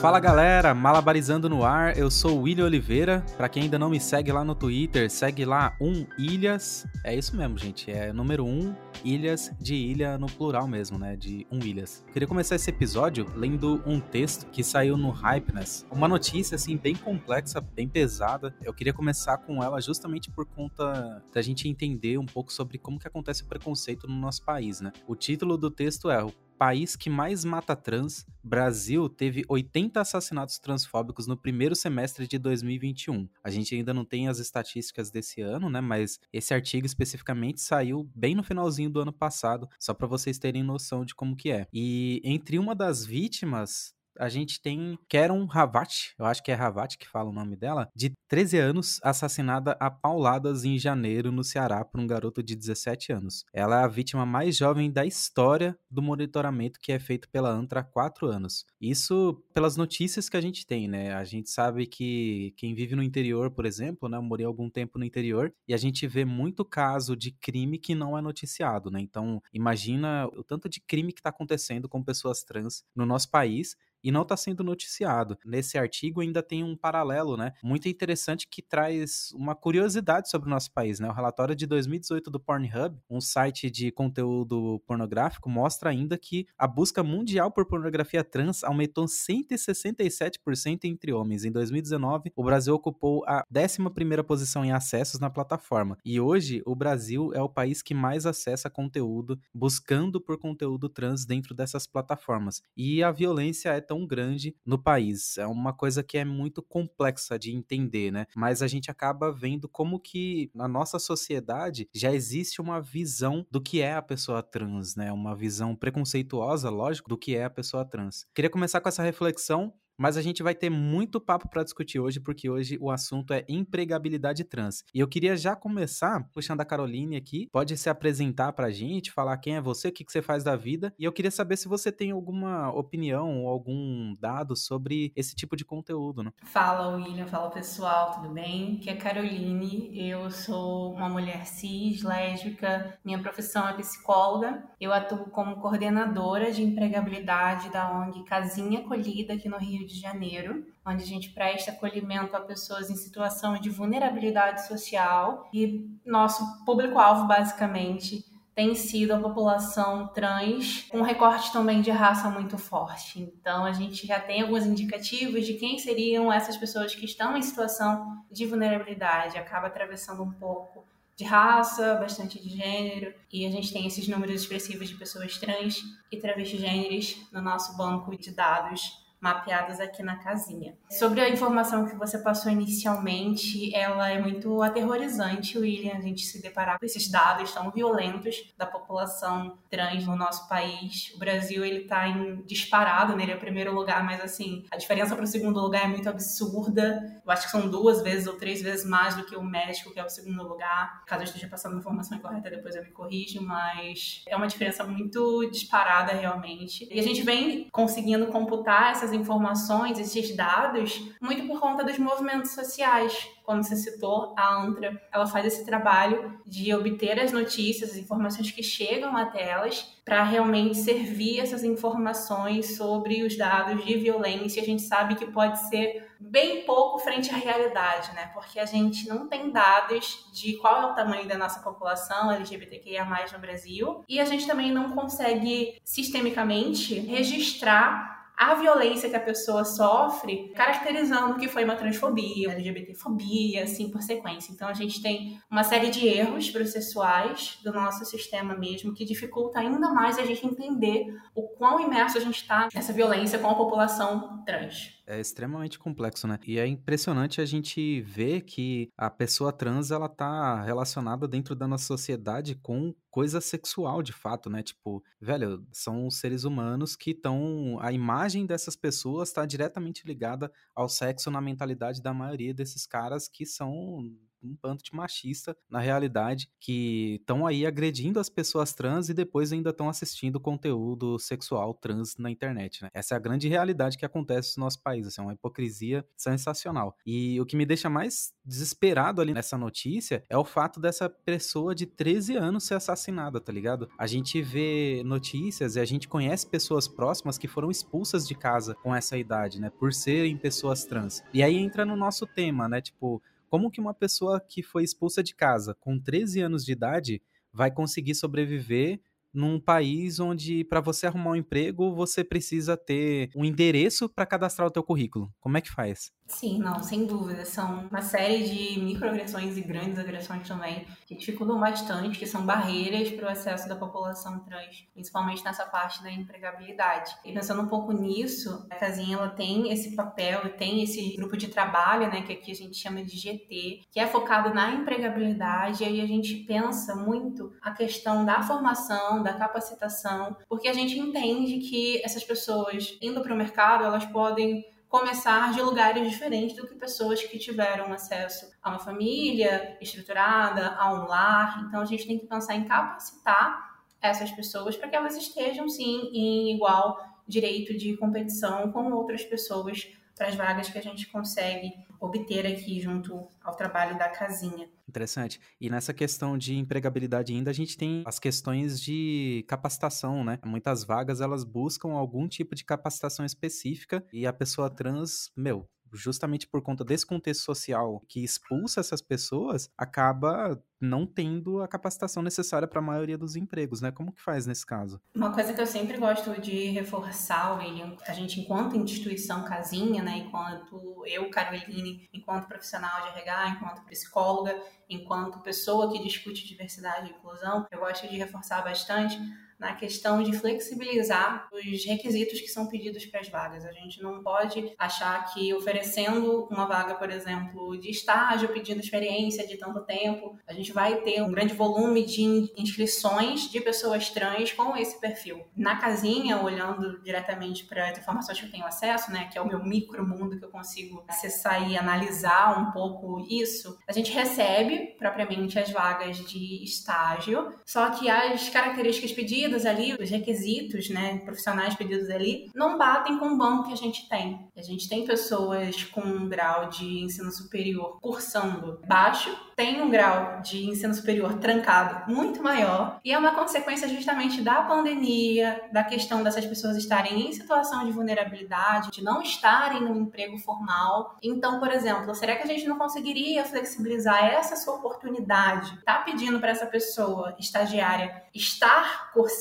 Fala galera, Malabarizando no ar, eu sou o William Oliveira. Para quem ainda não me segue lá no Twitter, segue lá um Ilhas. É isso mesmo, gente, é número um Ilhas de ilha no plural mesmo, né? De um Ilhas. Queria começar esse episódio lendo um texto que saiu no Hypeness. Uma notícia assim bem complexa, bem pesada. Eu queria começar com ela justamente por conta da gente entender um pouco sobre como que acontece o preconceito no nosso país, né? O título do texto é país que mais mata trans, Brasil teve 80 assassinatos transfóbicos no primeiro semestre de 2021. A gente ainda não tem as estatísticas desse ano, né? Mas esse artigo especificamente saiu bem no finalzinho do ano passado, só para vocês terem noção de como que é. E entre uma das vítimas a gente tem Karen Havat, eu acho que é Havat que fala o nome dela, de 13 anos, assassinada a pauladas em janeiro no Ceará por um garoto de 17 anos. Ela é a vítima mais jovem da história do monitoramento que é feito pela ANTRA há 4 anos. Isso pelas notícias que a gente tem, né? A gente sabe que quem vive no interior, por exemplo, né? Eu morei algum tempo no interior e a gente vê muito caso de crime que não é noticiado, né? Então, imagina o tanto de crime que está acontecendo com pessoas trans no nosso país e não está sendo noticiado. Nesse artigo ainda tem um paralelo, né? Muito interessante que traz uma curiosidade sobre o nosso país, né? O relatório de 2018 do Pornhub, um site de conteúdo pornográfico, mostra ainda que a busca mundial por pornografia trans aumentou 167% entre homens. Em 2019, o Brasil ocupou a 11ª posição em acessos na plataforma. E hoje, o Brasil é o país que mais acessa conteúdo buscando por conteúdo trans dentro dessas plataformas. E a violência é tão grande no país. É uma coisa que é muito complexa de entender, né? Mas a gente acaba vendo como que na nossa sociedade já existe uma visão do que é a pessoa trans, né? Uma visão preconceituosa, lógico, do que é a pessoa trans. Queria começar com essa reflexão mas a gente vai ter muito papo para discutir hoje, porque hoje o assunto é empregabilidade trans. E eu queria já começar puxando a Caroline aqui. Pode se apresentar para a gente, falar quem é você, o que, que você faz da vida. E eu queria saber se você tem alguma opinião ou algum dado sobre esse tipo de conteúdo, né? Fala, William. Fala, pessoal. Tudo bem? Aqui é Caroline. Eu sou uma mulher cis, lésbica. Minha profissão é psicóloga. Eu atuo como coordenadora de empregabilidade da ONG Casinha Acolhida aqui no Rio de de Janeiro, onde a gente presta acolhimento a pessoas em situação de vulnerabilidade social e nosso público-alvo, basicamente, tem sido a população trans, com recorte também de raça muito forte. Então, a gente já tem alguns indicativos de quem seriam essas pessoas que estão em situação de vulnerabilidade, acaba atravessando um pouco de raça, bastante de gênero, e a gente tem esses números expressivos de pessoas trans e travestigêneres no nosso banco de dados mapeadas aqui na casinha. Sobre a informação que você passou inicialmente, ela é muito aterrorizante, William, a gente se deparar com esses dados tão violentos da população trans no nosso país. O Brasil, ele tá em disparado, né? Ele é o primeiro lugar, mas assim, a diferença para o segundo lugar é muito absurda. Eu acho que são duas vezes ou três vezes mais do que o México, que é o segundo lugar. Caso eu esteja passando informação incorreta, depois eu me corrijo, mas é uma diferença muito disparada realmente. E a gente vem conseguindo computar essas essas informações, esses dados, muito por conta dos movimentos sociais. Como você citou, a ANTRA, ela faz esse trabalho de obter as notícias, as informações que chegam até elas, para realmente servir essas informações sobre os dados de violência. A gente sabe que pode ser bem pouco frente à realidade, né? Porque a gente não tem dados de qual é o tamanho da nossa população LGBTQIA+, no Brasil, e a gente também não consegue sistemicamente registrar a violência que a pessoa sofre, caracterizando que foi uma transfobia, LGBTfobia, assim por sequência. Então a gente tem uma série de erros processuais do nosso sistema mesmo que dificulta ainda mais a gente entender o quão imerso a gente está nessa violência com a população trans é extremamente complexo, né? E é impressionante a gente ver que a pessoa trans ela tá relacionada dentro da nossa sociedade com coisa sexual de fato, né? Tipo, velho, são seres humanos que estão. A imagem dessas pessoas está diretamente ligada ao sexo na mentalidade da maioria desses caras que são um bando de machista, na realidade, que estão aí agredindo as pessoas trans e depois ainda estão assistindo conteúdo sexual trans na internet, né? Essa é a grande realidade que acontece no nosso país, assim, é uma hipocrisia sensacional. E o que me deixa mais desesperado ali nessa notícia é o fato dessa pessoa de 13 anos ser assassinada, tá ligado? A gente vê notícias e a gente conhece pessoas próximas que foram expulsas de casa com essa idade, né? Por serem pessoas trans. E aí entra no nosso tema, né? Tipo, como que uma pessoa que foi expulsa de casa com 13 anos de idade vai conseguir sobreviver num país onde para você arrumar um emprego você precisa ter um endereço para cadastrar o teu currículo. Como é que faz? Sim, não, sem dúvida. São uma série de microagressões e grandes agressões também que dificultam bastante, que são barreiras para o acesso da população trans, principalmente nessa parte da empregabilidade. E pensando um pouco nisso, a casinha ela tem esse papel tem esse grupo de trabalho, né, que aqui a gente chama de GT, que é focado na empregabilidade, e aí a gente pensa muito a questão da formação, da capacitação, porque a gente entende que essas pessoas indo para o mercado, elas podem começar de lugares diferentes do que pessoas que tiveram acesso a uma família estruturada, a um lar. Então a gente tem que pensar em capacitar essas pessoas para que elas estejam sim em igual direito de competição com outras pessoas para as vagas que a gente consegue obter aqui junto ao trabalho da casinha. Interessante. E nessa questão de empregabilidade ainda, a gente tem as questões de capacitação, né? Muitas vagas elas buscam algum tipo de capacitação específica e a pessoa trans, meu, justamente por conta desse contexto social que expulsa essas pessoas, acaba não tendo a capacitação necessária para a maioria dos empregos, né? Como que faz nesse caso? Uma coisa que eu sempre gosto de reforçar, William, a gente enquanto instituição casinha, né, enquanto eu, Caroline, enquanto profissional de RH, enquanto psicóloga, enquanto pessoa que discute diversidade e inclusão, eu gosto de reforçar bastante na questão de flexibilizar os requisitos que são pedidos para as vagas. A gente não pode achar que oferecendo uma vaga, por exemplo, de estágio, pedindo experiência de tanto tempo, a gente vai ter um grande volume de inscrições de pessoas trans com esse perfil. Na casinha, olhando diretamente para as informações que eu tenho acesso, né, que é o meu micro mundo que eu consigo acessar e analisar um pouco isso, a gente recebe propriamente as vagas de estágio, só que as características pedidas pedidos ali, os requisitos, né, profissionais pedidos ali, não batem com o banco que a gente tem. A gente tem pessoas com um grau de ensino superior cursando baixo, tem um grau de ensino superior trancado muito maior, e é uma consequência justamente da pandemia, da questão dessas pessoas estarem em situação de vulnerabilidade, de não estarem no emprego formal. Então, por exemplo, será que a gente não conseguiria flexibilizar essa sua oportunidade? Tá pedindo para essa pessoa estagiária estar cursando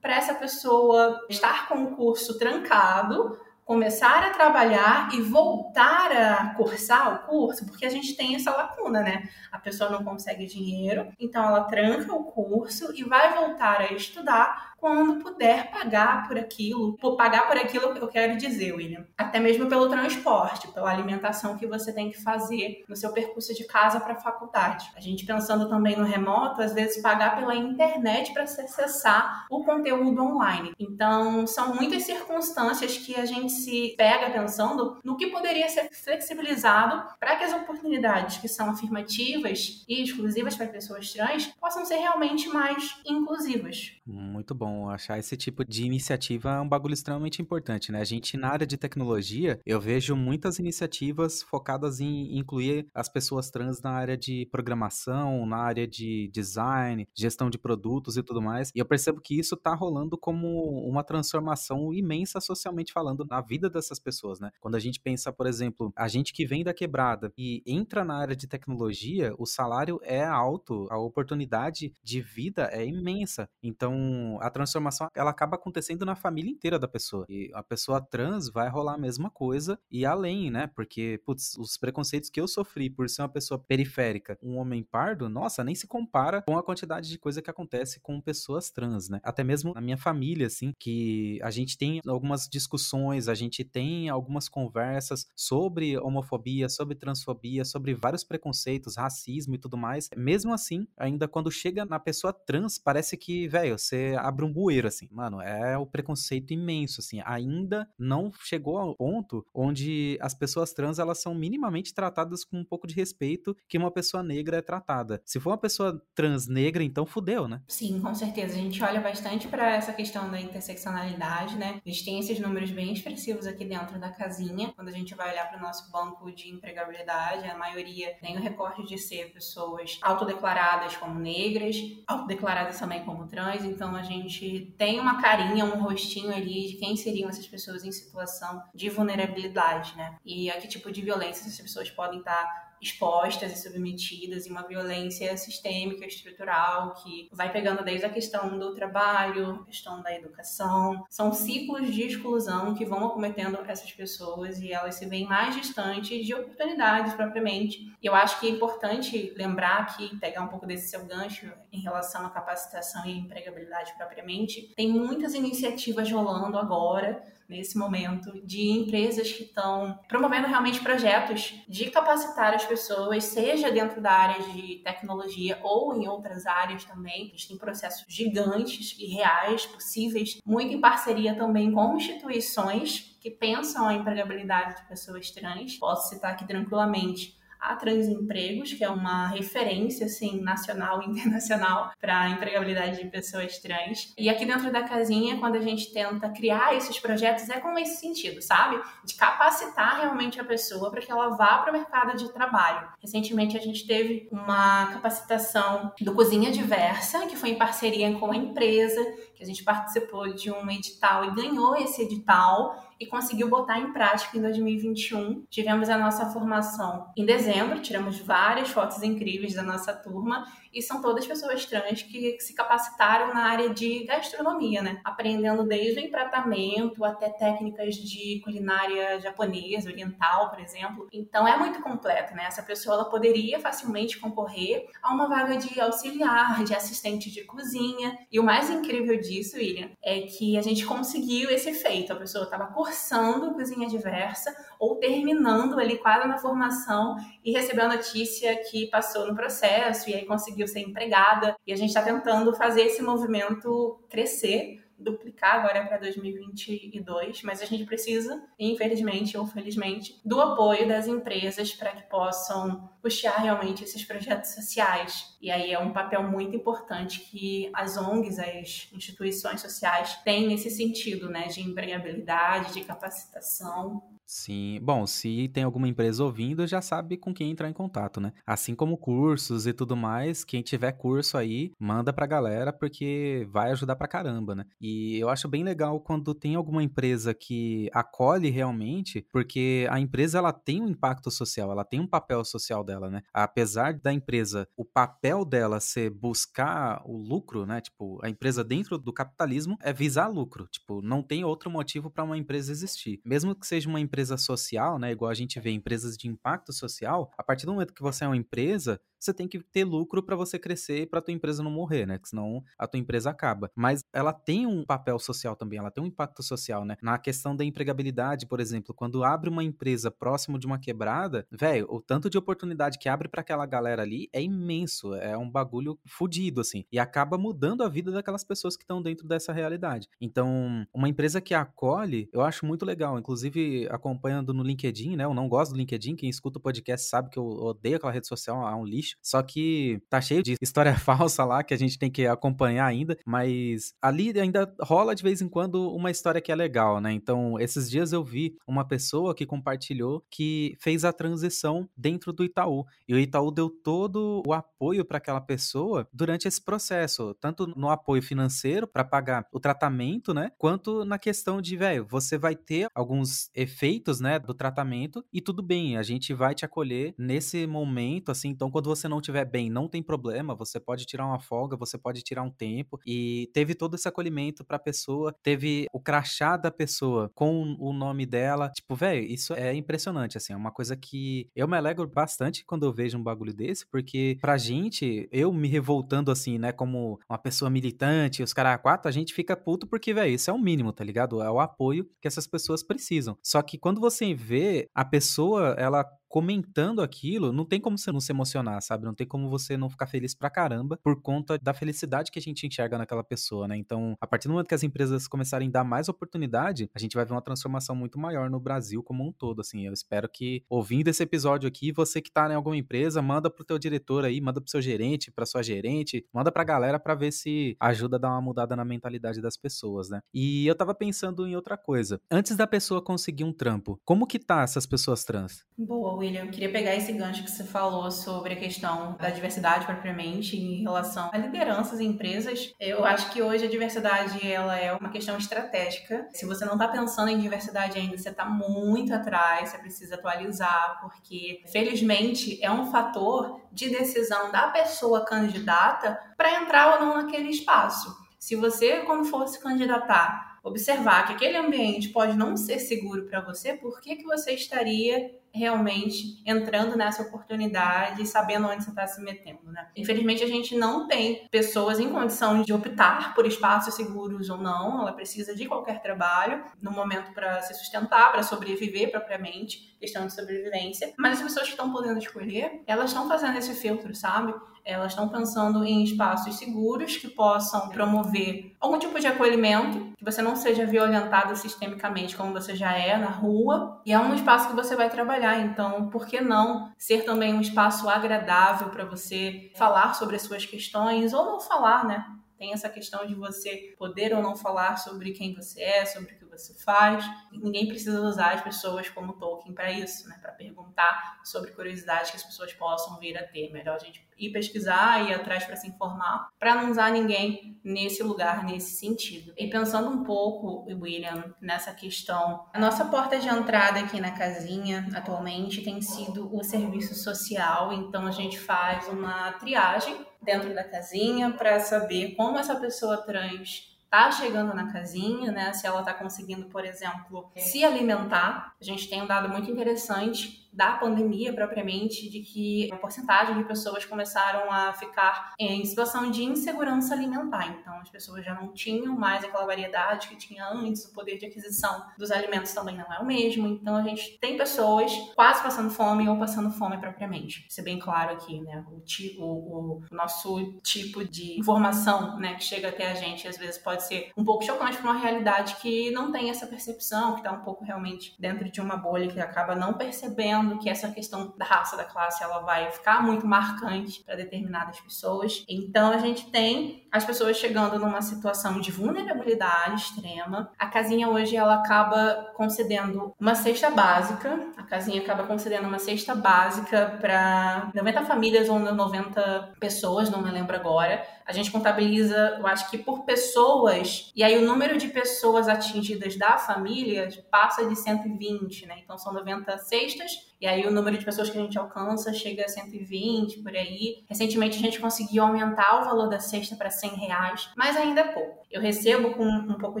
para essa pessoa estar com o curso trancado, começar a trabalhar e voltar a cursar o curso, porque a gente tem essa lacuna, né? A pessoa não consegue dinheiro, então ela tranca o curso e vai voltar a estudar quando puder pagar por aquilo. Por pagar por aquilo eu quero dizer, William. Até mesmo pelo transporte, pela alimentação que você tem que fazer no seu percurso de casa para a faculdade. A gente pensando também no remoto, às vezes pagar pela internet para se acessar o conteúdo online. Então, são muitas circunstâncias que a gente se pega pensando no que poderia ser flexibilizado para que as oportunidades que são afirmativas e exclusivas para pessoas trans possam ser realmente mais inclusivas. Muito bom achar esse tipo de iniciativa é um bagulho extremamente importante, né? A gente, na área de tecnologia, eu vejo muitas iniciativas focadas em incluir as pessoas trans na área de programação, na área de design, gestão de produtos e tudo mais. E eu percebo que isso tá rolando como uma transformação imensa socialmente falando na vida dessas pessoas, né? Quando a gente pensa, por exemplo, a gente que vem da quebrada e entra na área de tecnologia, o salário é alto, a oportunidade de vida é imensa. Então, a transformação ela acaba acontecendo na família inteira da pessoa. E a pessoa trans vai rolar a mesma coisa e além, né? Porque, putz, os preconceitos que eu sofri por ser uma pessoa periférica, um homem pardo, nossa, nem se compara com a quantidade de coisa que acontece com pessoas trans, né? Até mesmo na minha família, assim, que a gente tem algumas discussões, a gente tem algumas conversas sobre homofobia, sobre transfobia, sobre vários preconceitos, racismo e tudo mais. Mesmo assim, ainda quando chega na pessoa trans, parece que, velho, você abre um bueiro, assim. Mano, é o preconceito imenso, assim. Ainda não chegou ao ponto onde as pessoas trans, elas são minimamente tratadas com um pouco de respeito que uma pessoa negra é tratada. Se for uma pessoa trans negra, então fudeu, né? Sim, com certeza. A gente olha bastante para essa questão da interseccionalidade, né? A gente tem esses números bem expressivos aqui dentro da casinha. Quando a gente vai olhar para o nosso banco de empregabilidade, a maioria tem o recorte de ser pessoas autodeclaradas como negras, autodeclaradas também como trans. Então a gente tem uma carinha, um rostinho ali de quem seriam essas pessoas em situação de vulnerabilidade, né? E a que tipo de violência essas pessoas podem estar expostas e submetidas em uma violência sistêmica, estrutural, que vai pegando desde a questão do trabalho, a questão da educação. São ciclos de exclusão que vão acometendo essas pessoas e elas se veem mais distantes de oportunidades propriamente. E eu acho que é importante lembrar aqui, pegar um pouco desse seu gancho em relação à capacitação e empregabilidade propriamente. Tem muitas iniciativas rolando agora nesse momento de empresas que estão promovendo realmente projetos de capacitar as pessoas, seja dentro da área de tecnologia ou em outras áreas também. A gente tem processos gigantes e reais, possíveis, muito em parceria também com instituições que pensam a empregabilidade de pessoas trans. Posso citar aqui tranquilamente a Transempregos, que é uma referência assim nacional e internacional para a empregabilidade de pessoas trans. E aqui dentro da casinha, quando a gente tenta criar esses projetos, é com esse sentido, sabe? De capacitar realmente a pessoa para que ela vá para o mercado de trabalho. Recentemente a gente teve uma capacitação do Cozinha Diversa, que foi em parceria com a empresa, que a gente participou de um edital e ganhou esse edital e conseguiu botar em prática em 2021. Tivemos a nossa formação em dezembro, tiramos várias fotos incríveis da nossa turma e são todas pessoas trans que se capacitaram na área de gastronomia, né? Aprendendo desde o empratamento até técnicas de culinária japonesa, oriental, por exemplo. Então é muito completo, né? Essa pessoa ela poderia facilmente concorrer a uma vaga de auxiliar, de assistente de cozinha. E o mais incrível disso, William, é que a gente conseguiu esse feito. A pessoa estava cursando cozinha diversa ou terminando ali quase na formação e recebeu a notícia que passou no processo e aí conseguiu ser empregada. E a gente está tentando fazer esse movimento crescer duplicar agora para 2022, mas a gente precisa, infelizmente ou felizmente, do apoio das empresas para que possam puxar realmente esses projetos sociais. E aí é um papel muito importante que as ONGs, as instituições sociais têm nesse sentido, né, de empregabilidade, de capacitação. Sim. Bom, se tem alguma empresa ouvindo, já sabe com quem entrar em contato, né? Assim como cursos e tudo mais, quem tiver curso aí, manda pra galera, porque vai ajudar pra caramba, né? E eu acho bem legal quando tem alguma empresa que acolhe realmente, porque a empresa ela tem um impacto social, ela tem um papel social dela, né? Apesar da empresa, o papel dela ser buscar o lucro, né? Tipo, a empresa dentro do capitalismo é visar lucro. Tipo, não tem outro motivo para uma empresa existir. Mesmo que seja uma empresa empresa social, né, igual a gente vê empresas de impacto social, a partir do momento que você é uma empresa, você tem que ter lucro para você crescer para tua empresa não morrer, né? Que senão a tua empresa acaba. Mas ela tem um papel social também, ela tem um impacto social, né? Na questão da empregabilidade, por exemplo, quando abre uma empresa próximo de uma quebrada, velho, o tanto de oportunidade que abre para aquela galera ali é imenso, é um bagulho fodido assim, e acaba mudando a vida daquelas pessoas que estão dentro dessa realidade. Então, uma empresa que acolhe, eu acho muito legal, inclusive acompanhando no LinkedIn, né? Eu não gosto do LinkedIn, quem escuta o podcast sabe que eu odeio aquela rede social, é um lixo só que tá cheio de história falsa lá que a gente tem que acompanhar ainda, mas ali ainda rola de vez em quando uma história que é legal, né? Então, esses dias eu vi uma pessoa que compartilhou que fez a transição dentro do Itaú. E o Itaú deu todo o apoio para aquela pessoa durante esse processo, tanto no apoio financeiro para pagar o tratamento, né? Quanto na questão de, velho, você vai ter alguns efeitos, né, do tratamento e tudo bem, a gente vai te acolher nesse momento, assim. Então, quando você não estiver bem, não tem problema, você pode tirar uma folga, você pode tirar um tempo. E teve todo esse acolhimento pra pessoa, teve o crachá da pessoa com o nome dela. Tipo, velho, isso é impressionante, assim, é uma coisa que eu me alegro bastante quando eu vejo um bagulho desse, porque pra gente, eu me revoltando assim, né, como uma pessoa militante, os caras quatro, a gente fica puto porque, velho, isso é o mínimo, tá ligado? É o apoio que essas pessoas precisam. Só que quando você vê a pessoa, ela comentando aquilo, não tem como você não se emocionar, sabe? Não tem como você não ficar feliz pra caramba por conta da felicidade que a gente enxerga naquela pessoa, né? Então, a partir do momento que as empresas começarem a dar mais oportunidade, a gente vai ver uma transformação muito maior no Brasil como um todo, assim. Eu espero que, ouvindo esse episódio aqui, você que tá em alguma empresa, manda pro teu diretor aí, manda pro seu gerente, pra sua gerente, manda pra galera pra ver se ajuda a dar uma mudada na mentalidade das pessoas, né? E eu tava pensando em outra coisa. Antes da pessoa conseguir um trampo, como que tá essas pessoas trans? Boa, William. Queria pegar esse gancho que você falou sobre a questão da diversidade propriamente em relação a lideranças em empresas. Eu acho que hoje a diversidade ela é uma questão estratégica. Se você não está pensando em diversidade ainda, você está muito atrás, você precisa atualizar, porque felizmente é um fator de decisão da pessoa candidata para entrar ou não naquele espaço. Se você, quando for se candidatar, observar que aquele ambiente pode não ser seguro para você, por que, que você estaria realmente entrando nessa oportunidade e sabendo onde você está se metendo, né? Infelizmente a gente não tem pessoas em condição de optar por espaços seguros ou não. Ela precisa de qualquer trabalho no momento para se sustentar, para sobreviver propriamente, questão de sobrevivência. Mas as pessoas que estão podendo escolher, elas estão fazendo esse filtro, sabe? Elas estão pensando em espaços seguros que possam promover algum tipo de acolhimento, que você não seja violentado sistemicamente como você já é na rua, e é um espaço que você vai trabalhar. Então, por que não ser também um espaço agradável para você falar sobre as suas questões ou não falar, né? Tem essa questão de você poder ou não falar sobre quem você é, sobre o que você faz. Ninguém precisa usar as pessoas como Tolkien para isso, né? Para perguntar sobre curiosidades que as pessoas possam vir a ter. Melhor a gente ir pesquisar, ir atrás para se informar, para não usar ninguém nesse lugar, nesse sentido. E pensando um pouco, William, nessa questão, a nossa porta de entrada aqui na casinha atualmente tem sido o serviço social, então a gente faz uma triagem dentro da casinha para saber como essa pessoa trans está chegando na casinha, né? Se ela está conseguindo, por exemplo, se alimentar. A gente tem um dado muito interessante da pandemia propriamente, de que a porcentagem de pessoas começaram a ficar em situação de insegurança alimentar. Então, as pessoas já não tinham mais aquela variedade que tinha antes, o poder de aquisição dos alimentos também não é o mesmo. Então, a gente tem pessoas quase passando fome ou passando fome propriamente. Isso é bem claro aqui, né? O, tipo, o, o nosso tipo de informação, né, que chega até a gente, às vezes pode ser um pouco chocante para uma realidade que não tem essa percepção, que está um pouco realmente dentro de uma bolha que acaba não percebendo entendo que essa questão da raça, da classe, ela vai ficar muito marcante para determinadas pessoas. Então a gente tem as pessoas chegando numa situação de vulnerabilidade extrema. A casinha hoje ela acaba concedendo uma cesta básica. A casinha acaba concedendo uma cesta básica para 90 famílias ou 90 pessoas, não me lembro agora. A gente contabiliza, eu acho que por pessoas, e aí o número de pessoas atingidas da família passa de 120, né? Então são 90 cestas e aí o número de pessoas que a gente alcança chega a 120 por aí. Recentemente a gente conseguiu aumentar o valor da cesta para 100 reais, mas ainda é pouco. Eu recebo com um pouco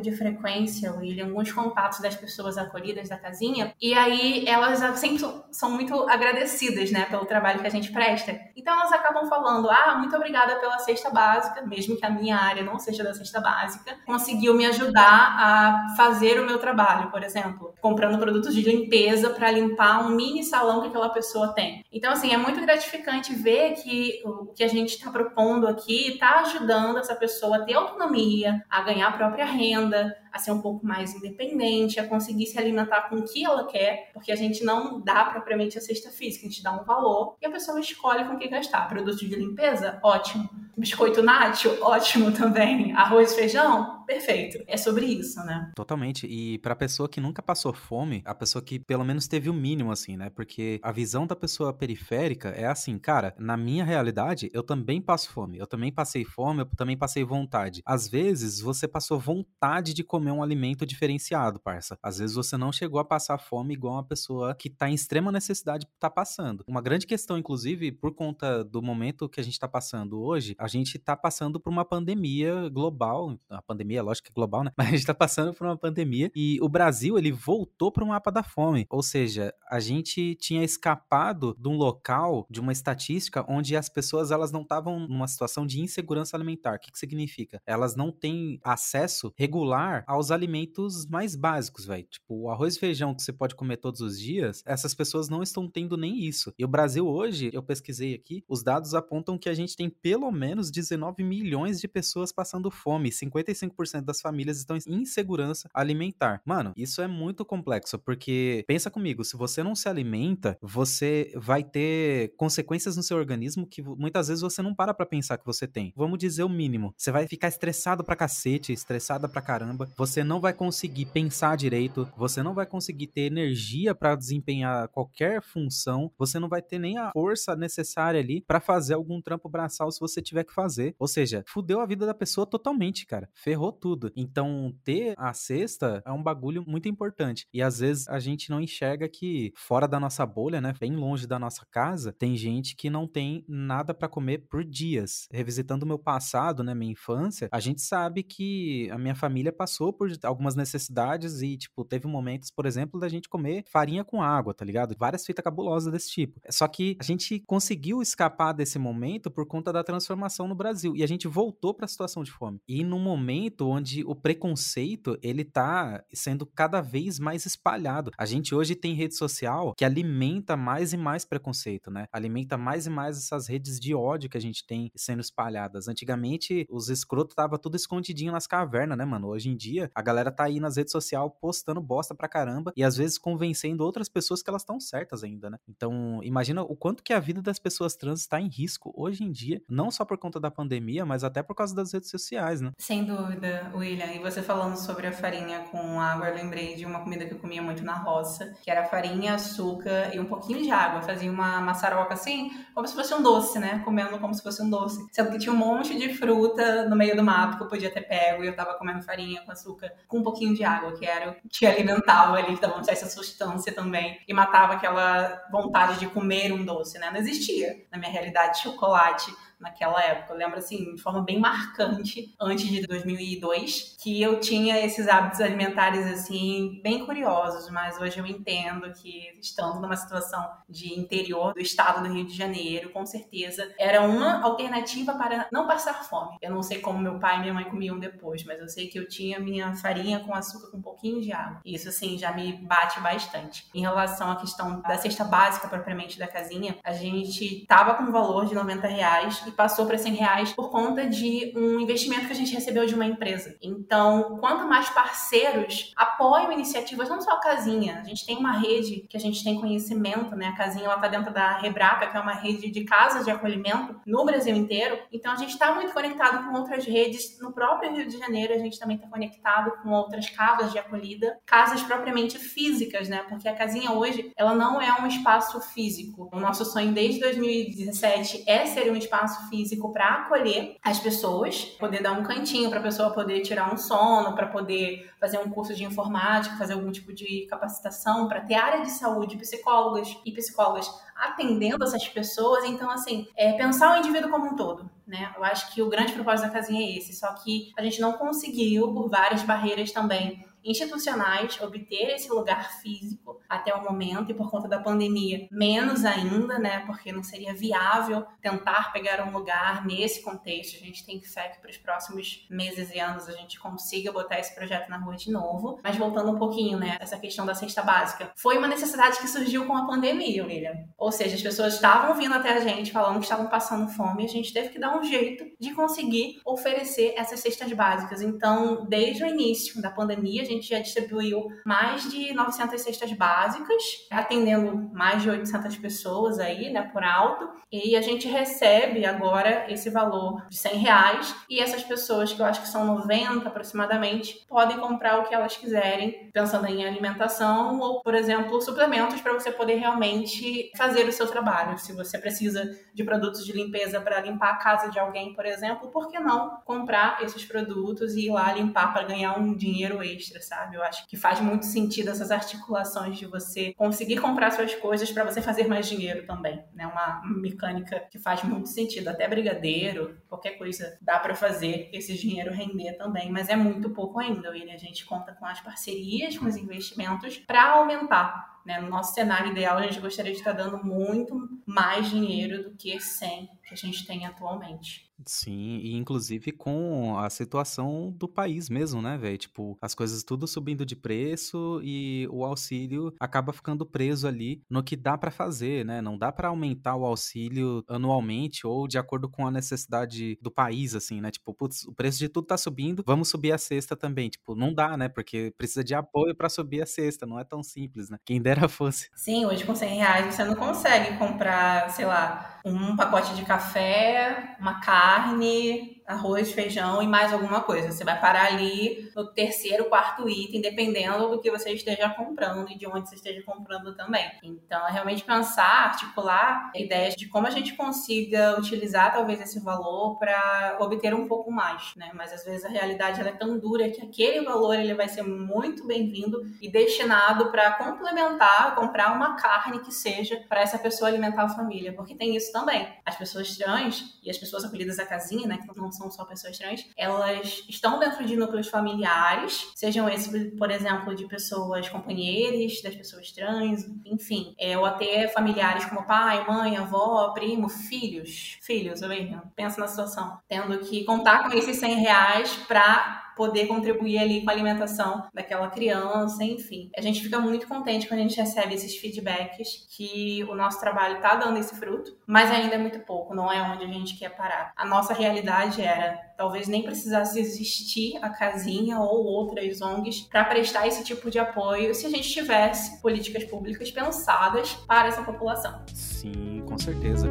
de frequência, William, alguns contatos das pessoas acolhidas da casinha, e aí elas sempre são muito agradecidas, né, pelo trabalho que a gente presta. Então elas acabam falando: ah, muito obrigada pela cesta básica, mesmo que a minha área não seja da cesta básica, conseguiu me ajudar a fazer o meu trabalho, por exemplo, comprando produtos de limpeza para limpar um mini salão que aquela pessoa tem. Então, assim, é muito gratificante ver que o que a gente está propondo aqui está ajudando essa pessoa a ter autonomia, a ganhar a própria renda, a ser um pouco mais independente, a conseguir se alimentar com o que ela quer, porque a gente não dá propriamente a cesta física, a gente dá um valor e a pessoa escolhe com o que gastar. Produto de limpeza? Ótimo. Biscoito nacho? Ótimo também. Arroz e feijão? Perfeito. É sobre isso, né? Totalmente. E pra pessoa que nunca passou fome, a pessoa que pelo menos teve o mínimo, assim, né? Porque a visão da pessoa periférica é assim, cara, na minha realidade, eu também passo fome. Eu também passei fome, eu também passei vontade. Às vezes, você passou vontade de comer um alimento diferenciado, parça. Às vezes você não chegou a passar fome igual uma pessoa que tá em extrema necessidade tá passando. Uma grande questão, inclusive, por conta do momento que a gente tá passando hoje, a gente tá passando por uma pandemia global. A pandemia, lógico que é global, né? Mas a gente tá passando por uma pandemia e o Brasil, ele voltou pro mapa da fome. Ou seja, a gente tinha escapado de um local, de uma estatística, onde as pessoas elas não estavam numa situação de insegurança alimentar. O que, que significa? Elas não têm acesso regular aos alimentos mais básicos, velho. Tipo, o arroz e feijão que você pode comer todos os dias, essas pessoas não estão tendo nem isso. E o Brasil hoje, eu pesquisei aqui, os dados apontam que a gente tem pelo menos 19 milhões de pessoas passando fome. 55% das famílias estão em insegurança alimentar. Mano, isso é muito complexo, porque pensa comigo, se você não se alimenta, você vai ter consequências no seu organismo que muitas vezes você não para pra pensar que você tem. Vamos dizer o mínimo. Você vai ficar estressado pra cacete, estressada pra caramba, você não vai conseguir pensar direito, você não vai conseguir ter energia para desempenhar qualquer função, você não vai ter nem a força necessária ali para fazer algum trampo braçal se você tiver que fazer. Ou seja, fudeu a vida da pessoa totalmente, cara. Ferrou tudo. Então, ter a cesta é um bagulho muito importante. E às vezes a gente não enxerga que fora da nossa bolha, né, bem longe da nossa casa, tem gente que não tem nada para comer por dias. Revisitando o meu passado, né, minha infância, a gente sabe que a minha família passou por algumas necessidades e, tipo, teve momentos, por exemplo, da gente comer farinha com água, tá ligado? Várias fitas cabulosas desse tipo. Só que a gente conseguiu escapar desse momento por conta da transformação no Brasil e a gente voltou para a situação de fome. E num momento onde o preconceito, ele tá sendo cada vez mais espalhado. A gente hoje tem rede social que alimenta mais e mais preconceito, né? Alimenta mais e mais essas redes de ódio que a gente tem sendo espalhadas. Antigamente, os escrotos tava tudo escondidinho nas cavernas, né, mano? Hoje em dia, a galera tá aí nas redes sociais postando bosta pra caramba e às vezes convencendo outras pessoas que elas estão certas ainda, né? Então, imagina o quanto que a vida das pessoas trans está em risco hoje em dia, não só por conta da pandemia, mas até por causa das redes sociais, né? Sem dúvida, William. E você falando sobre a farinha com água, eu lembrei de uma comida que eu comia muito na roça, que era farinha, açúcar e um pouquinho de água. Fazia uma maçaroca assim, como se fosse um doce, né? Comendo como se fosse um doce. Sendo que tinha um monte de fruta no meio do mato que eu podia ter pego e eu tava comendo farinha com açúcar com um pouquinho de água, que era o que alimentava ali, que dava essa substância também e matava aquela vontade de comer um doce, né? Não existia na minha realidade chocolate naquela época. Eu lembro, assim, de forma bem marcante, antes de 2002, que eu tinha esses hábitos alimentares, assim, bem curiosos, mas hoje eu entendo que, estando numa situação de interior do estado do Rio de Janeiro, com certeza era uma alternativa para não passar fome. Eu não sei como meu pai e minha mãe comiam depois, mas eu sei que eu tinha minha farinha com açúcar com um pouquinho de água. Isso, assim, já me bate bastante. Em relação à questão da cesta básica propriamente da casinha, a gente tava com um valor de 90 reais e passou para 100 reais por conta de um investimento que a gente recebeu de uma empresa. Então, quanto mais parceiros apoiam iniciativas, não só a Casinha, a gente tem uma rede que a gente tem conhecimento, né? A Casinha ela tá dentro da Rebraca, que é uma rede de casas de acolhimento no Brasil inteiro. Então, a gente está muito conectado com outras redes no próprio Rio de Janeiro. A gente também está conectado com outras casas de acolhida, casas propriamente físicas, né? Porque a Casinha hoje ela não é um espaço físico. O nosso sonho desde 2017 é ser um espaço espaço físico para acolher as pessoas, poder dar um cantinho para a pessoa poder tirar um sono, para poder fazer um curso de informática, fazer algum tipo de capacitação, para ter área de saúde, psicólogos e psicólogas atendendo essas pessoas. Então, assim, é pensar o indivíduo como um todo, né? Eu acho que o grande propósito da casinha é esse, só que a gente não conseguiu, por várias barreiras também, institucionais obter esse lugar físico até o momento e por conta da pandemia menos ainda, né? Porque não seria viável tentar pegar um lugar nesse contexto. A gente tem fé que para os próximos meses e anos a gente consiga botar esse projeto na rua de novo. Mas voltando um pouquinho, né? Essa questão da cesta básica foi uma necessidade que surgiu com a pandemia, William. Ou seja, as pessoas estavam vindo até a gente falando que estavam passando fome e a gente teve que dar um jeito de conseguir oferecer essas cestas básicas. Então, desde o início da pandemia, a gente já distribuiu mais de 900 cestas básicas, atendendo mais de 800 pessoas aí, né, por alto. E a gente recebe agora esse valor de 100 reais. E essas pessoas, que eu acho que são 90 aproximadamente, podem comprar o que elas quiserem, pensando em alimentação ou, por exemplo, suplementos para você poder realmente fazer o seu trabalho. Se você precisa de produtos de limpeza para limpar a casa de alguém, por exemplo, por que não comprar esses produtos e ir lá limpar para ganhar um dinheiro extra, sabe? Eu acho que faz muito sentido essas articulações de você conseguir comprar suas coisas para você fazer mais dinheiro também, né? Uma mecânica que faz muito sentido, até brigadeiro, qualquer coisa dá para fazer esse dinheiro render também, mas é muito pouco ainda, William. A gente conta com as parcerias, com os investimentos para aumentar né? No nosso cenário ideal, a gente gostaria de estar dando muito mais dinheiro do que 100 que a gente tem atualmente. Sim, e inclusive com a situação do país mesmo, né, velho? Tipo, as coisas tudo subindo de preço e o auxílio acaba ficando preso ali no que dá para fazer, né? Não dá para aumentar o auxílio anualmente ou de acordo com a necessidade do país, assim, né? Tipo, putz, o preço de tudo tá subindo, vamos subir a cesta também. Tipo, não dá, né? Porque precisa de apoio para subir a cesta, não é tão simples, né? Quem dera fosse. Sim, hoje com 100 reais você não consegue comprar, sei lá, um pacote de café, uma carne, arroz, feijão e mais alguma coisa. Você vai parar ali no terceiro, quarto item, dependendo do que você esteja comprando e de onde você esteja comprando também. Então, é realmente pensar, articular ideias de como a gente consiga utilizar talvez esse valor para obter um pouco mais, né? Mas às vezes a realidade é tão dura que aquele valor ele vai ser muito bem-vindo e destinado para complementar, comprar uma carne que seja para essa pessoa alimentar a família, porque tem isso também. As pessoas trans e as pessoas acolhidas à casinha, né, que não são só pessoas trans, elas estão dentro de núcleos familiares, sejam esses, por exemplo, de pessoas companheiras das pessoas trans, enfim, é, ou até familiares como pai, mãe, avó, primo, filhos, filhos, eu mesmo, penso na situação, tendo que contar com esses 100 reais para poder contribuir ali com a alimentação daquela criança, enfim. A gente fica muito contente quando a gente recebe esses feedbacks que o nosso trabalho está dando esse fruto, mas ainda é muito pouco, não é onde a gente quer parar. A nossa realidade era talvez nem precisasse existir a casinha ou outras ONGs para prestar esse tipo de apoio se a gente tivesse políticas públicas pensadas para essa população. Sim, com certeza.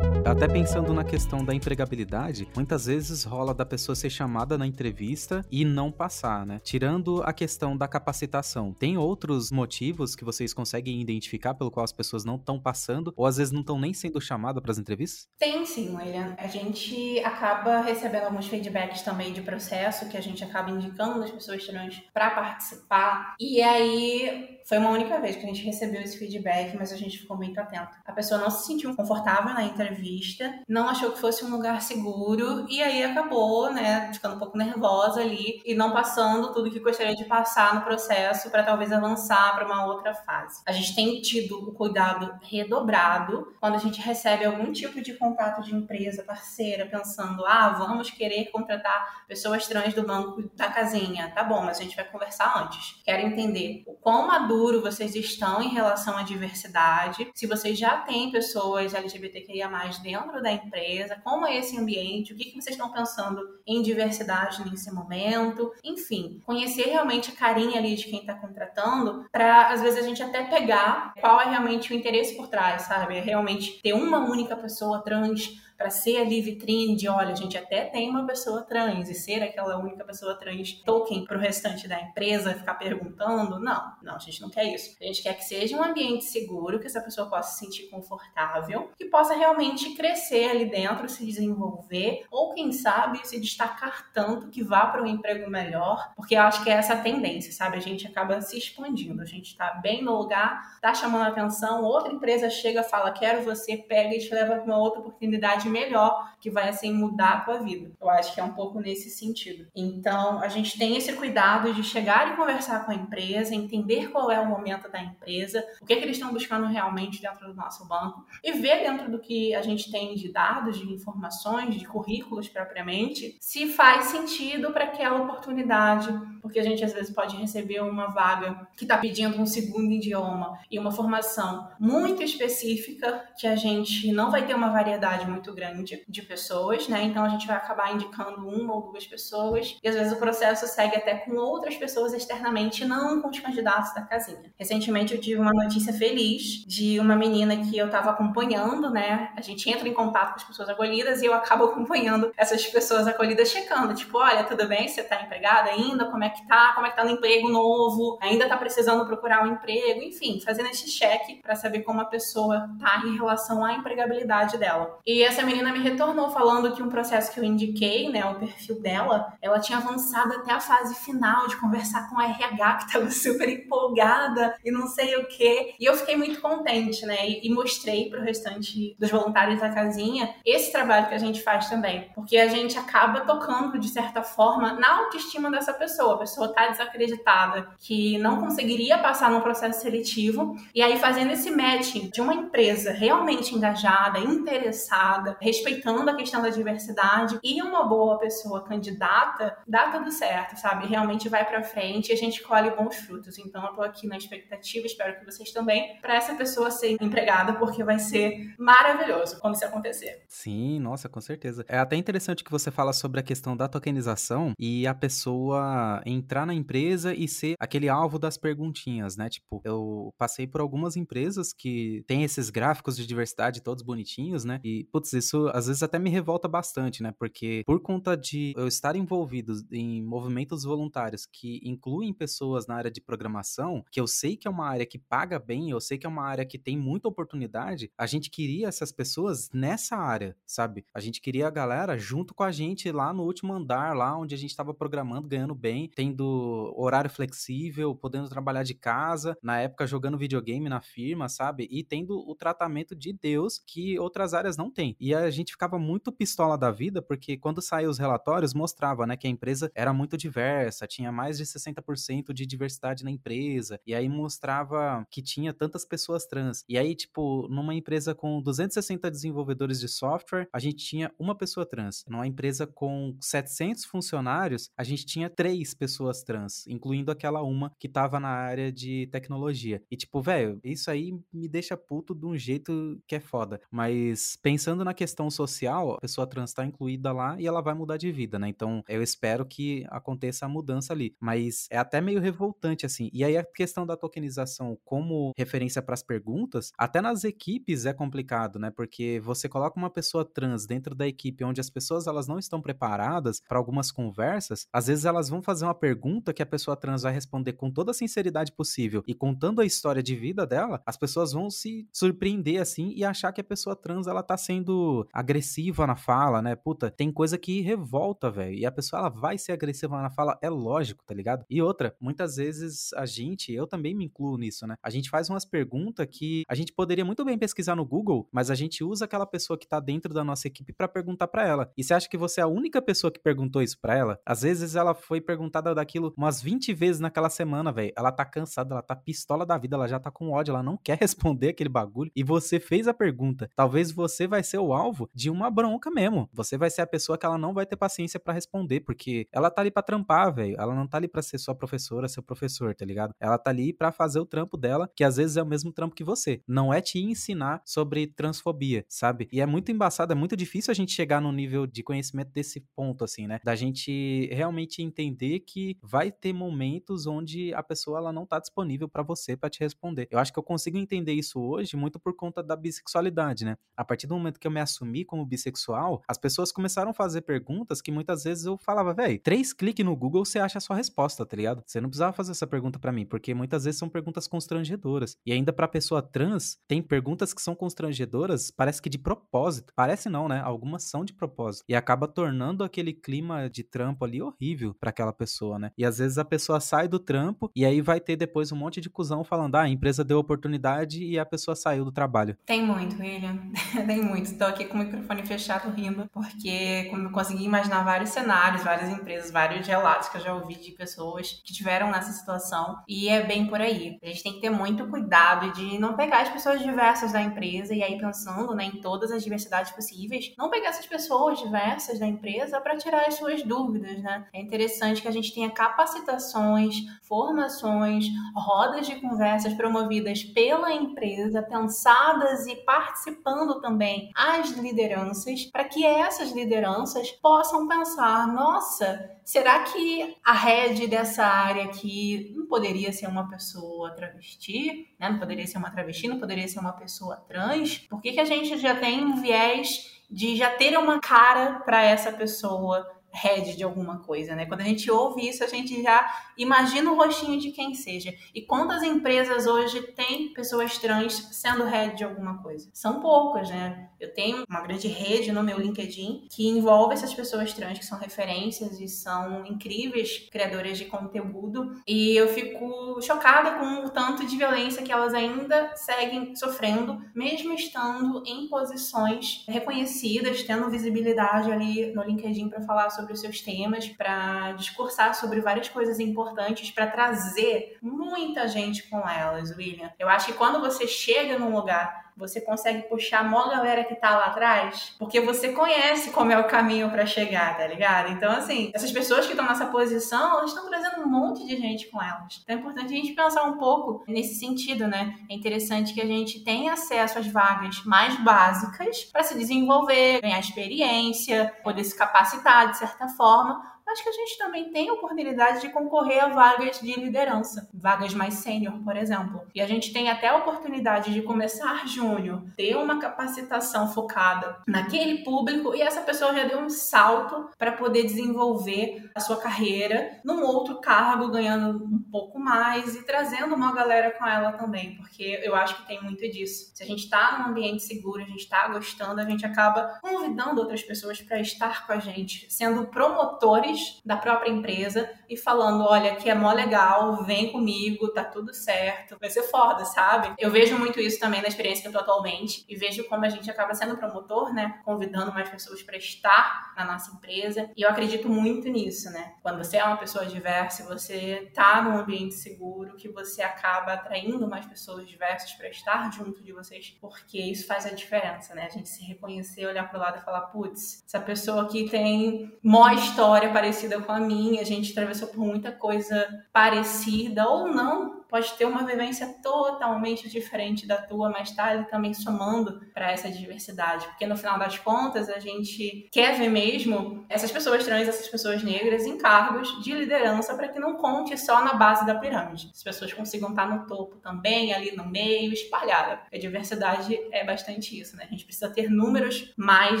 Até pensando na questão da empregabilidade, muitas vezes rola da pessoa ser chamada na entrevista e não passar, né? Tirando a questão da capacitação, tem outros motivos que vocês conseguem identificar pelo qual as pessoas não estão passando ou às vezes não estão nem sendo chamadas para as entrevistas? Tem sim, William. A gente acaba recebendo alguns feedbacks também de processo que a gente acaba indicando as pessoas trans para participar. E aí foi uma única vez que a gente recebeu esse feedback, mas a gente ficou muito atento. A pessoa não se sentiu confortável na entrevista não achou que fosse um lugar seguro e aí acabou, né, ficando um pouco nervosa ali e não passando tudo que gostaria de passar no processo para talvez avançar para uma outra fase. A gente tem tido o cuidado redobrado quando a gente recebe algum tipo de contato de empresa parceira pensando, ah, vamos querer contratar pessoas trans do banco da casinha. Tá bom, mas a gente vai conversar antes. Quero entender o quão maduro vocês estão em relação à diversidade, se vocês já têm pessoas LGBTQIA+ dentro da empresa, como é esse ambiente, o que, que vocês estão pensando em diversidade nesse momento, enfim, conhecer realmente a carinha ali de quem está contratando, para às vezes a gente até pegar qual é realmente o interesse por trás, sabe? É realmente ter uma única pessoa trans para ser ali vitrine de, olha, a gente até tem uma pessoa trans e ser aquela única pessoa trans token para o restante da empresa ficar perguntando, não, não, a gente não quer isso. A gente quer que seja um ambiente seguro, que essa pessoa possa se sentir confortável, que possa realmente crescer ali dentro, se desenvolver, ou quem sabe se destacar tanto que vá para um emprego melhor, porque eu acho que é essa a tendência, sabe? A gente acaba se expandindo, a gente está bem no lugar, está chamando atenção, outra empresa chega, fala, quero você, pega e te leva para uma outra oportunidade melhor, que vai assim mudar a tua vida. Eu acho que é um pouco nesse sentido. Então, a gente tem esse cuidado de chegar e conversar com a empresa, entender qual é o momento da empresa, o que, é que eles estão buscando realmente dentro do nosso banco e ver dentro do que a gente tem de dados, de informações, de currículos propriamente, se faz sentido para aquela oportunidade, porque a gente às vezes pode receber uma vaga que está pedindo um segundo idioma e uma formação muito específica que a gente não vai ter uma variedade muito grande de pessoas, né? Então a gente vai acabar indicando uma ou duas pessoas e às vezes o processo segue até com outras pessoas externamente, não com os candidatos da casinha. Recentemente eu tive uma notícia feliz de uma menina que eu estava acompanhando, né? A gente entra em contato com as pessoas acolhidas e eu acabo acompanhando essas pessoas acolhidas checando, tipo, olha, tudo bem? Você tá empregada ainda? Como é que tá? Como é que tá no emprego novo? Ainda tá precisando procurar um emprego? Enfim, fazendo esse cheque para saber como a pessoa tá em relação à empregabilidade dela. E essa menina me retornou falando que um processo que eu indiquei, né, o perfil dela, ela tinha avançado até a fase final de conversar com a RH, que tava super empolgada e não sei o que. E eu fiquei muito contente, né? E, mostrei pro restante dos voluntários da casinha esse trabalho que a gente faz também. Porque a gente acaba tocando, de certa forma, na autoestima dessa pessoa. A pessoa tá desacreditada que não conseguiria passar no processo seletivo. E aí, fazendo esse match de uma empresa realmente engajada, interessada, respeitando a questão da diversidade e uma boa pessoa candidata, dá tudo certo, sabe? Realmente vai para frente e a gente colhe bons frutos. Então, eu tô aqui na expectativa, espero que vocês também, para essa pessoa ser empregada, porque vai ser maravilhoso quando isso acontecer. Sim, nossa, com certeza. É até interessante que você fala sobre a questão da tokenização e a pessoa entrar na empresa e ser aquele alvo das perguntinhas, né? Tipo, eu passei por algumas empresas que tem esses gráficos de diversidade todos bonitinhos, né? E, putz, isso às vezes até me revolta bastante, né? Porque por conta de eu estar envolvido em movimentos voluntários que incluem pessoas na área de programação, que eu sei que é uma área que paga bem, eu sei que é uma área que tem muita oportunidade, a gente queria essas pessoas nessa área, sabe? A gente queria a galera junto com a gente lá no último andar, lá onde a gente estava programando, ganhando bem, tendo horário flexível, podendo trabalhar de casa, na época jogando videogame na firma, sabe? E tendo o tratamento de Deus que outras áreas não têm. E a gente ficava muito pistola da vida, porque quando saiu os relatórios, mostrava, né, que a empresa era muito diversa, tinha mais de 60% de diversidade na empresa, e aí mostrava que tinha tantas pessoas trans. E aí, tipo, numa empresa com 260 desenvolvedores de software, a gente tinha uma pessoa trans. Numa empresa com 700 funcionários, a gente tinha três pessoas trans, incluindo aquela uma que tava na área de tecnologia. E tipo, velho, isso aí me deixa puto de um jeito que é foda. Mas pensando na questão social, a pessoa trans tá incluída lá e ela vai mudar de vida, né? Então eu espero que aconteça a mudança ali. Mas é até meio revoltante, assim. E aí a questão da tokenização como referência para as perguntas, até nas equipes é complicado, né? Porque você coloca uma pessoa trans dentro da equipe onde as pessoas elas não estão preparadas para algumas conversas, às vezes elas vão fazer uma pergunta que a pessoa trans vai responder com toda a sinceridade possível e contando a história de vida dela, as pessoas vão se surpreender assim e achar que a pessoa trans ela tá sendo agressiva na fala, né? Puta, tem coisa que revolta, velho. E a pessoa ela vai ser agressiva na fala, é lógico, tá ligado? E outra, muitas vezes a gente, eu também me incluo nisso, né? A gente faz umas perguntas que a gente poderia muito bem pesquisar no Google, mas a gente usa aquela pessoa que tá dentro da nossa equipe para perguntar para ela. E você acha que você é a única pessoa que perguntou isso para ela? Às vezes ela foi perguntada daquilo umas 20 vezes naquela semana, velho. Ela tá cansada, ela tá pistola da vida, ela já tá com ódio, ela não quer responder aquele bagulho. E você fez a pergunta. Talvez você vai ser o alvo de uma bronca mesmo. Você vai ser a pessoa que ela não vai ter paciência para responder, porque ela tá ali para trampar, velho. Ela não tá ali para ser sua professora, seu professor, tá ligado? Ela tá ali para fazer o trampo dela, que às vezes é o mesmo trampo que você. Não é te ensinar sobre transfobia, sabe? E é muito embaçado, é muito difícil a gente chegar no nível de conhecimento desse ponto, assim, né? Da gente realmente entender que vai ter momentos onde a pessoa ela não tá disponível para você para te responder. Eu acho que eu consigo entender isso hoje muito por conta da bissexualidade, né? A partir do momento que eu me assumi como bissexual, as pessoas começaram a fazer perguntas que muitas vezes eu falava, velho, três cliques no Google você acha a sua resposta, tá ligado? Você não precisava fazer essa pergunta para mim, porque muitas vezes são perguntas constrangedoras. E ainda para pessoa trans, tem perguntas que são constrangedoras, parece que de propósito. Parece não, né? Algumas são de propósito. E acaba tornando aquele clima de trampo ali horrível para aquela pessoa, né? E às vezes a pessoa sai do trampo e aí vai ter depois um monte de cuzão falando: ah, a empresa deu oportunidade e a pessoa saiu do trabalho. Tem muito, William. Tem muito. Tô aqui com o microfone fechado rindo, porque como eu consegui imaginar vários cenários, várias empresas, vários relatos que eu já ouvi de pessoas que tiveram nessa situação. E é bem por aí. A gente tem que ter muito cuidado de não pegar as pessoas diversas da empresa e aí pensando né, em todas as diversidades possíveis, não pegar essas pessoas diversas da empresa para tirar as suas dúvidas, né? É interessante que a gente tenha capacitações, formações, rodas de conversas promovidas pela empresa, pensadas e participando também as nas lideranças para que essas lideranças possam pensar: nossa, será que a rede dessa área aqui não poderia ser uma pessoa travesti? Né? Não poderia ser uma travesti, não poderia ser uma pessoa trans? Por que, que a gente já tem um viés de já ter uma cara para essa pessoa head de alguma coisa, né? Quando a gente ouve isso, a gente já imagina o rostinho de quem seja. E quantas empresas hoje têm pessoas trans sendo head de alguma coisa? São poucas, né? Eu tenho uma grande rede no meu LinkedIn que envolve essas pessoas trans que são referências e são incríveis criadoras de conteúdo. E eu fico chocada com o tanto de violência que elas ainda seguem sofrendo, mesmo estando em posições reconhecidas, tendo visibilidade ali no LinkedIn para falar sobre sobre os seus temas, para discursar sobre várias coisas importantes, para trazer muita gente com elas, William. Eu acho que quando você chega num lugar você consegue puxar a maior galera que tá lá atrás, porque você conhece como é o caminho para chegar, tá ligado? Então, assim, essas pessoas que estão nessa posição, elas estão trazendo um monte de gente com elas. Então é importante a gente pensar um pouco nesse sentido, né? É interessante que a gente tenha acesso às vagas mais básicas para se desenvolver, ganhar experiência, poder se capacitar de certa forma, acho que a gente também tem oportunidade de concorrer a vagas de liderança, vagas mais sênior, por exemplo. E a gente tem até a oportunidade de começar júnior, ter uma capacitação focada naquele público e essa pessoa já deu um salto para poder desenvolver a sua carreira num outro cargo, ganhando um pouco mais e trazendo uma galera com ela também, porque eu acho que tem muito disso. Se a gente está num ambiente seguro, a gente está gostando, a gente acaba convidando outras pessoas para estar com a gente, sendo promotores da própria empresa e falando: olha, que é mó legal, vem comigo, tá tudo certo, vai ser foda, sabe? Eu vejo muito isso também na experiência que eu tô atualmente e vejo como a gente acaba sendo promotor, né? Convidando mais pessoas para estar na nossa empresa. E eu acredito muito nisso, né? Quando você é uma pessoa diversa, você tá num ambiente seguro, que você acaba atraindo mais pessoas diversas para estar junto de vocês, porque isso faz a diferença, né? A gente se reconhecer, olhar pro lado e falar: putz, essa pessoa aqui tem mó história parecida com a minha, a gente atravessou por muita coisa parecida ou não, pode ter uma vivência totalmente diferente da tua, mas tá ali também somando para essa diversidade, porque no final das contas a gente quer ver mesmo essas pessoas trans, essas pessoas negras em cargos de liderança para que não conte só na base da pirâmide. As pessoas consigam estar no topo também, ali no meio, espalhada. A diversidade é bastante isso, né? A gente precisa ter números mais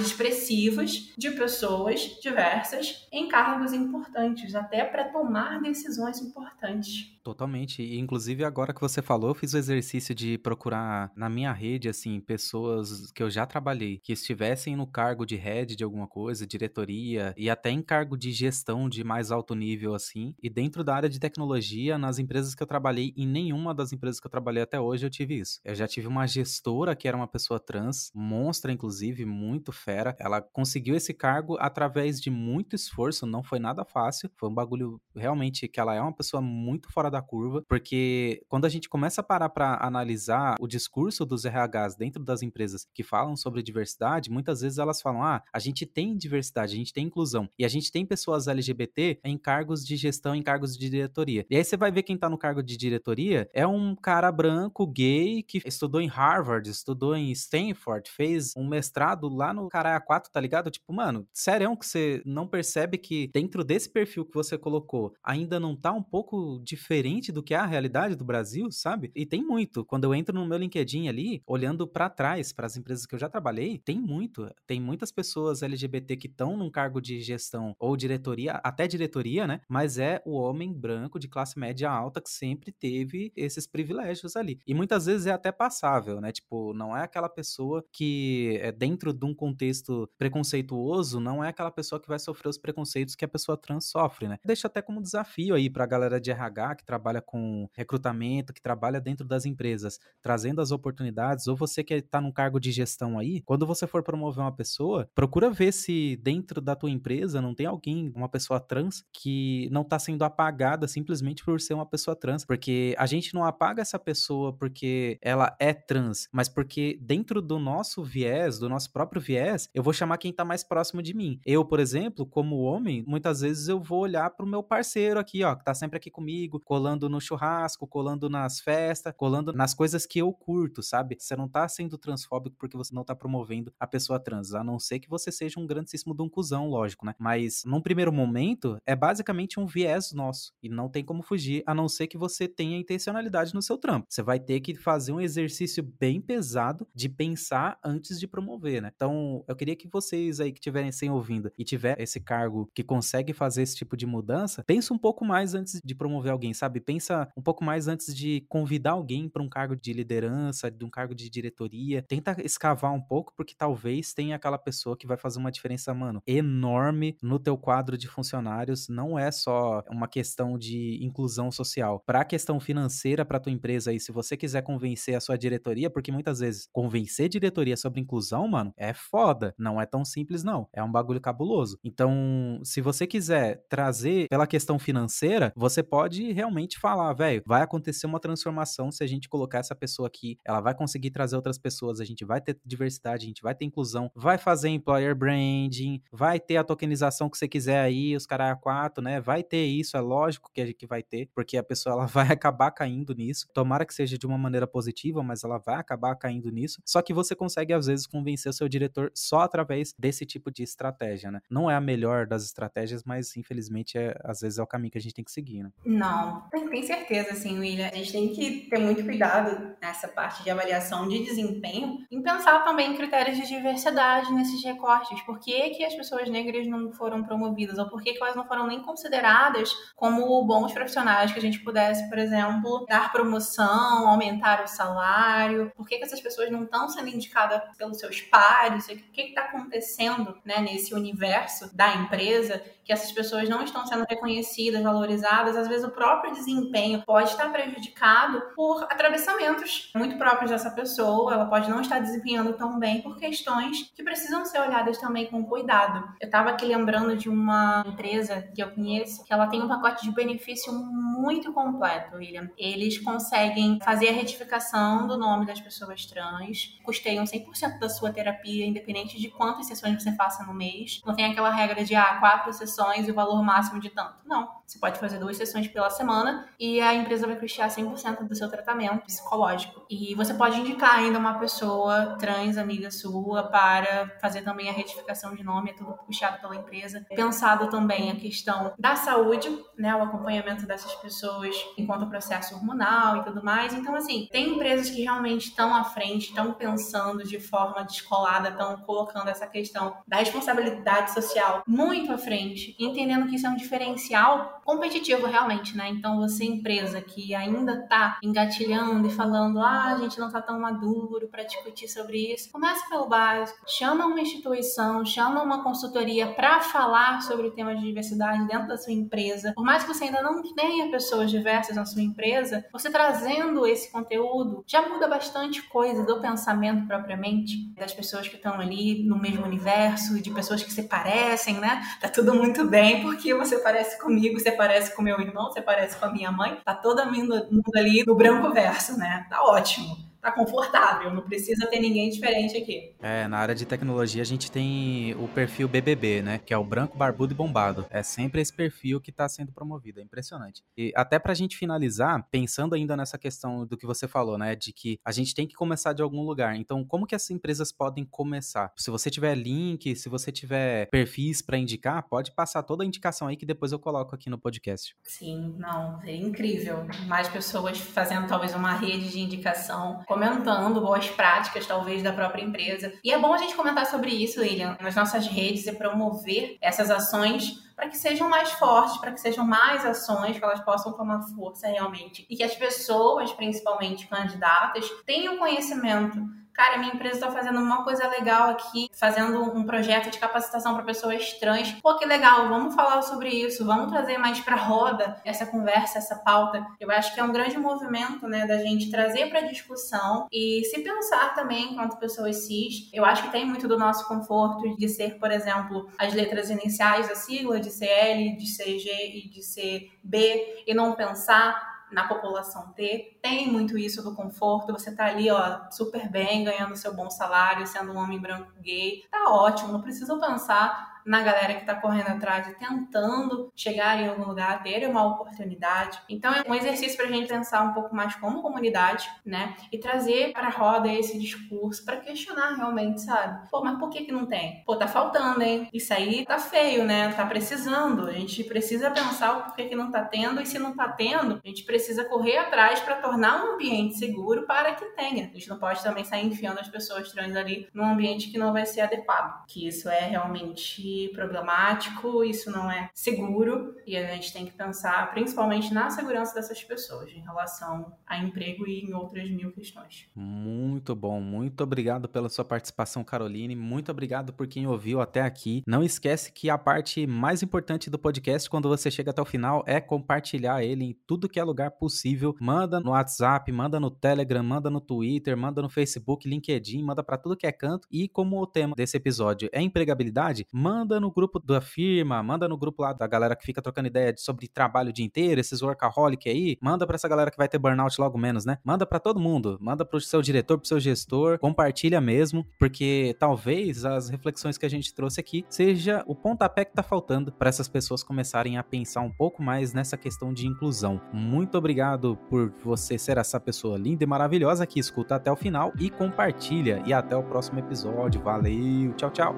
expressivos de pessoas diversas em cargos importantes, até para tomar decisões importantes. Totalmente. E, inclusive, agora que você falou, eu fiz o exercício de procurar na minha rede, assim, pessoas que eu já trabalhei, que estivessem no cargo de head de alguma coisa, diretoria, e até em cargo de gestão de mais alto nível, assim. E dentro da área de tecnologia, nas empresas que eu trabalhei, em nenhuma das empresas que eu trabalhei até hoje, eu tive isso. Eu já tive uma gestora que era uma pessoa trans, monstra, inclusive, muito fera. Ela conseguiu esse cargo através de muito esforço, não foi nada fácil. Foi um bagulho realmente que ela é uma pessoa muito fora da curva, porque quando a gente começa a parar para analisar o discurso dos RHs dentro das empresas que falam sobre diversidade, muitas vezes elas falam: ah, a gente tem diversidade, a gente tem inclusão, e a gente tem pessoas LGBT em cargos de gestão, em cargos de diretoria. E aí você vai ver quem tá no cargo de diretoria é um cara branco, gay, que estudou em Harvard, estudou em Stanford, fez um mestrado lá no Caraia 4, tá ligado? Tipo, mano, sério que você não percebe que dentro desse perfil que você colocou ainda não tá um pouco diferente do que é a realidade do Brasil, sabe? E tem muito. Quando eu entro no meu LinkedIn ali, olhando para trás, para as empresas que eu já trabalhei, tem muito. Tem muitas pessoas LGBT que estão num cargo de gestão ou diretoria, até diretoria, né? Mas é o homem branco de classe média alta que sempre teve esses privilégios ali. E muitas vezes é até passável, né? Tipo, não é aquela pessoa que é dentro de um contexto preconceituoso, não é aquela pessoa que vai sofrer os preconceitos que a pessoa trans sofre, né? Deixa até como desafio aí pra galera de RH que trabalha com recrutamento, que trabalha dentro das empresas, trazendo as oportunidades, ou você que está num cargo de gestão aí, quando você for promover uma pessoa, procura ver se dentro da tua empresa não tem alguém, uma pessoa trans, que não está sendo apagada simplesmente por ser uma pessoa trans, porque a gente não apaga essa pessoa porque ela é trans, mas porque dentro do nosso viés, do nosso próprio viés, eu vou chamar quem está mais próximo de mim. Eu, por exemplo, como homem, muitas vezes eu vou olhar para o meu parceiro aqui, ó, que tá sempre aqui comigo, colando no churrasco, churrasco, colando nas festas, colando nas coisas que eu curto, sabe? Você não tá sendo transfóbico porque você não tá promovendo a pessoa trans, a não ser que você seja um grandíssimo de um cuzão, lógico, né? Mas num primeiro momento, é basicamente um viés nosso e não tem como fugir, a não ser que você tenha intencionalidade no seu trampo. Você vai ter que fazer um exercício bem pesado de pensar antes de promover, né? Então, eu queria que vocês aí que estiverem sem ouvindo e tiver esse cargo que consegue fazer esse tipo de mudança, pensa um pouco mais antes de promover alguém, sabe? Pensa um pouco mais antes de convidar alguém para um cargo de liderança, de um cargo de diretoria. Tenta escavar um pouco, porque talvez tenha aquela pessoa que vai fazer uma diferença, mano, enorme no teu quadro de funcionários. Não é só uma questão de inclusão social. Para a questão financeira para tua empresa aí, se você quiser convencer a sua diretoria, porque muitas vezes convencer diretoria sobre inclusão, mano, é foda. Não é tão simples, não. É um bagulho cabuloso. Então, se você quiser trazer pela questão financeira, você pode realmente falar, velho, vai acontecer uma transformação se a gente colocar essa pessoa aqui, ela vai conseguir trazer outras pessoas, a gente vai ter diversidade, a gente vai ter inclusão, vai fazer employer branding, vai ter a tokenização que você quiser aí, os caras quatro, né? Vai ter isso, é lógico que a gente vai ter, porque a pessoa ela vai acabar caindo nisso. Tomara que seja de uma maneira positiva, mas ela vai acabar caindo nisso. Só que você consegue às vezes convencer o seu diretor só através desse tipo de estratégia, né? Não é a melhor das estratégias, mas infelizmente é, às vezes é o caminho que a gente tem que seguir, né? Não, tem certeza, sim, William. A gente tem que ter muito cuidado nessa parte de avaliação de desempenho em pensar também em critérios de diversidade nesses recortes. Por que, que as pessoas negras não foram promovidas? Ou por que, que elas não foram nem consideradas como bons profissionais que a gente pudesse, por exemplo, dar promoção, aumentar o salário? Por que, que essas pessoas não estão sendo indicadas pelos seus pares? O que está acontecendo né, nesse universo da empresa que essas pessoas não estão sendo reconhecidas, valorizadas, às vezes o próprio desempenho pode estar prejudicado por atravessamentos muito próprios dessa pessoa, ela pode não estar desempenhando tão bem por questões que precisam ser olhadas também com cuidado. Eu estava aqui lembrando de uma empresa que eu conheço, que ela tem um pacote de benefício muito completo, William. Eles conseguem fazer a retificação do nome das pessoas trans, custeiam 100% da sua terapia, independente de quantas sessões você faça no mês. Não tem aquela regra de, ah, quatro sessões sessões e o valor máximo de tanto. Não. Você pode fazer duas sessões pela semana e a empresa vai custear 100% do seu tratamento psicológico. E você pode indicar ainda uma pessoa trans, amiga sua, para fazer também a retificação de nome, é tudo puxado pela empresa. Pensado também a questão da saúde, né, o acompanhamento dessas pessoas enquanto processo hormonal e tudo mais. Então, assim, tem empresas que realmente estão à frente, estão pensando de forma descolada, estão colocando essa questão da responsabilidade social muito à frente entendendo que isso é um diferencial competitivo realmente, né? Então você empresa que ainda tá engatilhando e falando, ah, a gente não tá tão maduro para discutir sobre isso, comece pelo básico, chama uma instituição, chama uma consultoria para falar sobre o tema de diversidade dentro da sua empresa. Por mais que você ainda não tenha pessoas diversas na sua empresa, você trazendo esse conteúdo já muda bastante coisa do pensamento propriamente das pessoas que estão ali no mesmo universo, de pessoas que se parecem, né? Tá tudo muito muito bem, porque você parece comigo, você parece com meu irmão, você parece com a minha mãe. Tá todo mundo ali no branco verso, né? Tá ótimo tá confortável, não precisa ter ninguém diferente aqui. É, na área de tecnologia a gente tem o perfil BBB, né, que é o branco, barbudo e bombado. É sempre esse perfil que tá sendo promovido, é impressionante. E até pra gente finalizar, pensando ainda nessa questão do que você falou, né, de que a gente tem que começar de algum lugar. Então, como que essas empresas podem começar? Se você tiver link, se você tiver perfis para indicar, pode passar toda a indicação aí que depois eu coloco aqui no podcast. Sim, não, é incrível. Mais pessoas fazendo talvez uma rede de indicação comentando boas práticas, talvez, da própria empresa. E é bom a gente comentar sobre isso, William, nas nossas redes e promover essas ações para que sejam mais fortes, para que sejam mais ações, que elas possam tomar força realmente. E que as pessoas, principalmente candidatas, tenham conhecimento cara, minha empresa está fazendo uma coisa legal aqui, fazendo um projeto de capacitação para pessoas trans. Pô, que legal, vamos falar sobre isso, vamos trazer mais para roda essa conversa, essa pauta. Eu acho que é um grande movimento, né, da gente trazer para discussão e se pensar também enquanto pessoas cis. Eu acho que tem muito do nosso conforto de ser, por exemplo, as letras iniciais da sigla, de CL, de CG e de CB, e não pensar na população T, tem muito isso do conforto, você tá ali, ó, super bem, ganhando seu bom salário, sendo um homem branco gay, tá ótimo, não precisa pensar na galera que está correndo atrás e tentando chegar em algum lugar, ter uma oportunidade. Então é um exercício para a gente pensar um pouco mais como comunidade, né? E trazer para a roda esse discurso para questionar realmente, sabe? Pô, mas por que que não tem? Pô, tá faltando, hein? Isso aí tá feio, né? Tá precisando. A gente precisa pensar o porquê que não tá tendo e se não tá tendo, a gente precisa correr atrás para tornar um ambiente seguro para que tenha. A gente não pode também sair enfiando as pessoas trans ali num ambiente que não vai ser adequado. Que isso é realmente problemático, isso não é seguro e a gente tem que pensar principalmente na segurança dessas pessoas em relação a emprego e em outras mil questões. Muito bom, muito obrigado pela sua participação, Caroline. Muito obrigado por quem ouviu até aqui. Não esquece que a parte mais importante do podcast, quando você chega até o final, é compartilhar ele em tudo que é lugar possível. Manda no WhatsApp, manda no Telegram, manda no Twitter, manda no Facebook, LinkedIn, manda para tudo que é canto. E como o tema desse episódio é empregabilidade, manda no grupo da firma, manda no grupo lá da galera que fica trocando ideia sobre trabalho o dia inteiro, esses workaholic aí, manda para essa galera que vai ter burnout logo menos, né? Manda para todo mundo, manda pro seu diretor, pro seu gestor, compartilha mesmo, porque talvez as reflexões que a gente trouxe aqui seja o pontapé que tá faltando para essas pessoas começarem a pensar um pouco mais nessa questão de inclusão. Muito obrigado por você ser essa pessoa linda e maravilhosa que escuta até o final e compartilha. E até o próximo episódio. Valeu, tchau, tchau.